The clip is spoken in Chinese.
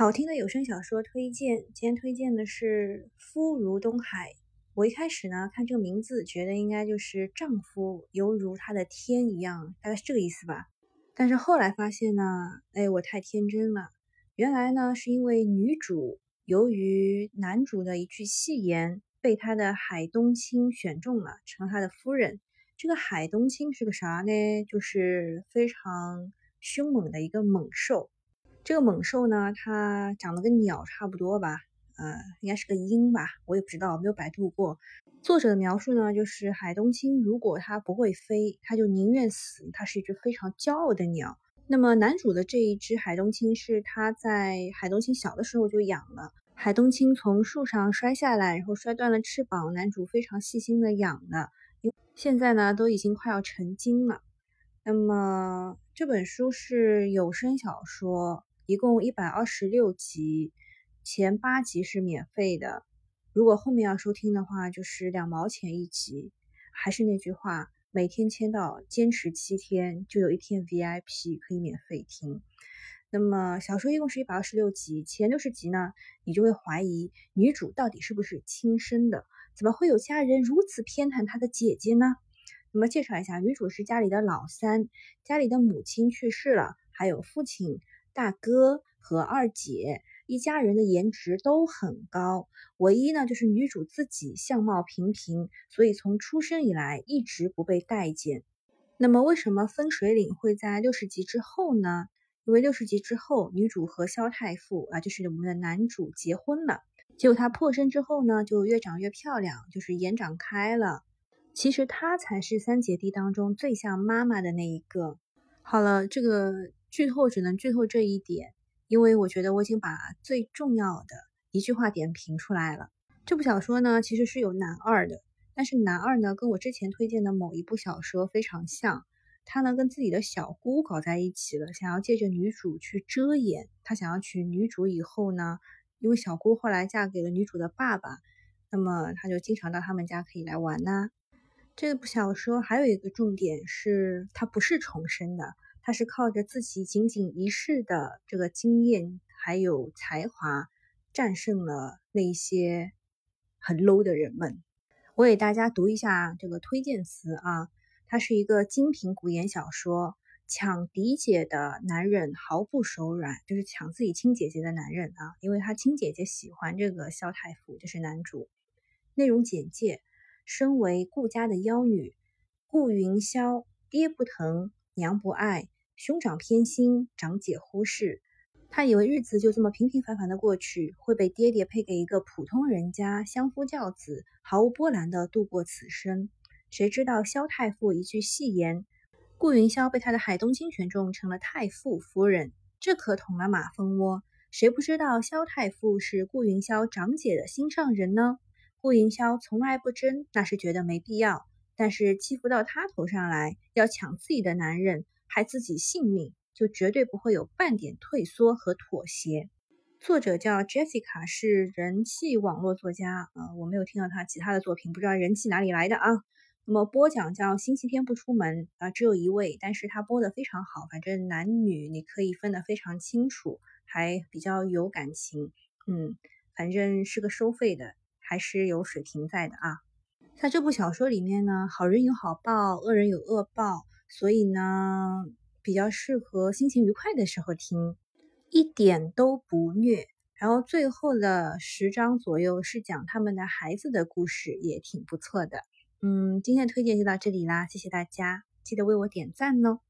好听的有声小说推荐，今天推荐的是《夫如东海》。我一开始呢看这个名字，觉得应该就是丈夫犹如他的天一样，大概是这个意思吧。但是后来发现呢，哎，我太天真了。原来呢是因为女主由于男主的一句戏言，被他的海东青选中了，成了他的夫人。这个海东青是个啥呢？就是非常凶猛的一个猛兽。这个猛兽呢，它长得跟鸟差不多吧，呃，应该是个鹰吧，我也不知道，没有百度过。作者的描述呢，就是海东青如果它不会飞，它就宁愿死。它是一只非常骄傲的鸟。那么男主的这一只海东青是他在海东青小的时候就养了。海东青从树上摔下来，然后摔断了翅膀，男主非常细心的养的，现在呢都已经快要成精了。那么这本书是有声小说。一共一百二十六集，前八集是免费的。如果后面要收听的话，就是两毛钱一集。还是那句话，每天签到，坚持七天，就有一天 VIP 可以免费听。那么小说一共是一百二十六集，前六十集呢，你就会怀疑女主到底是不是亲生的？怎么会有家人如此偏袒她的姐姐呢？那么介绍一下，女主是家里的老三，家里的母亲去世了，还有父亲。大哥和二姐一家人的颜值都很高，唯一呢就是女主自己相貌平平，所以从出生以来一直不被待见。那么为什么分水岭会在六十集之后呢？因为六十集之后，女主和萧太傅啊，就是我们的男主结婚了。结果她破身之后呢，就越长越漂亮，就是眼长开了。其实她才是三姐弟当中最像妈妈的那一个。好了，这个。剧透只能剧透这一点，因为我觉得我已经把最重要的一句话点评出来了。这部小说呢，其实是有男二的，但是男二呢，跟我之前推荐的某一部小说非常像，他呢跟自己的小姑搞在一起了，想要借着女主去遮掩，他想要娶女主以后呢，因为小姑后来嫁给了女主的爸爸，那么他就经常到他们家可以来玩呐。这部小说还有一个重点是，它不是重生的。他是靠着自己仅仅一世的这个经验还有才华，战胜了那些很 low 的人们。我给大家读一下这个推荐词啊，它是一个精品古言小说，抢嫡姐的男人毫不手软，就是抢自己亲姐姐的男人啊，因为他亲姐姐喜欢这个萧太傅，就是男主。内容简介：身为顾家的妖女，顾云霄爹不疼。娘不爱，兄长偏心，长姐忽视。他以为日子就这么平平凡凡的过去，会被爹爹配给一个普通人家，相夫教子，毫无波澜的度过此生。谁知道萧太傅一句戏言，顾云霄被他的海东青选中，成了太傅夫人，这可捅了马蜂窝。谁不知道萧太傅是顾云霄长姐的心上人呢？顾云霄从来不争，那是觉得没必要。但是欺负到他头上来，要抢自己的男人，害自己性命，就绝对不会有半点退缩和妥协。作者叫 Jessica，是人气网络作家啊，我没有听到他其他的作品，不知道人气哪里来的啊。那么播讲叫星期天不出门啊，只有一位，但是他播的非常好，反正男女你可以分得非常清楚，还比较有感情，嗯，反正是个收费的，还是有水平在的啊。在这部小说里面呢，好人有好报，恶人有恶报，所以呢，比较适合心情愉快的时候听，一点都不虐。然后最后的十章左右是讲他们的孩子的故事，也挺不错的。嗯，今天的推荐就到这里啦，谢谢大家，记得为我点赞哦。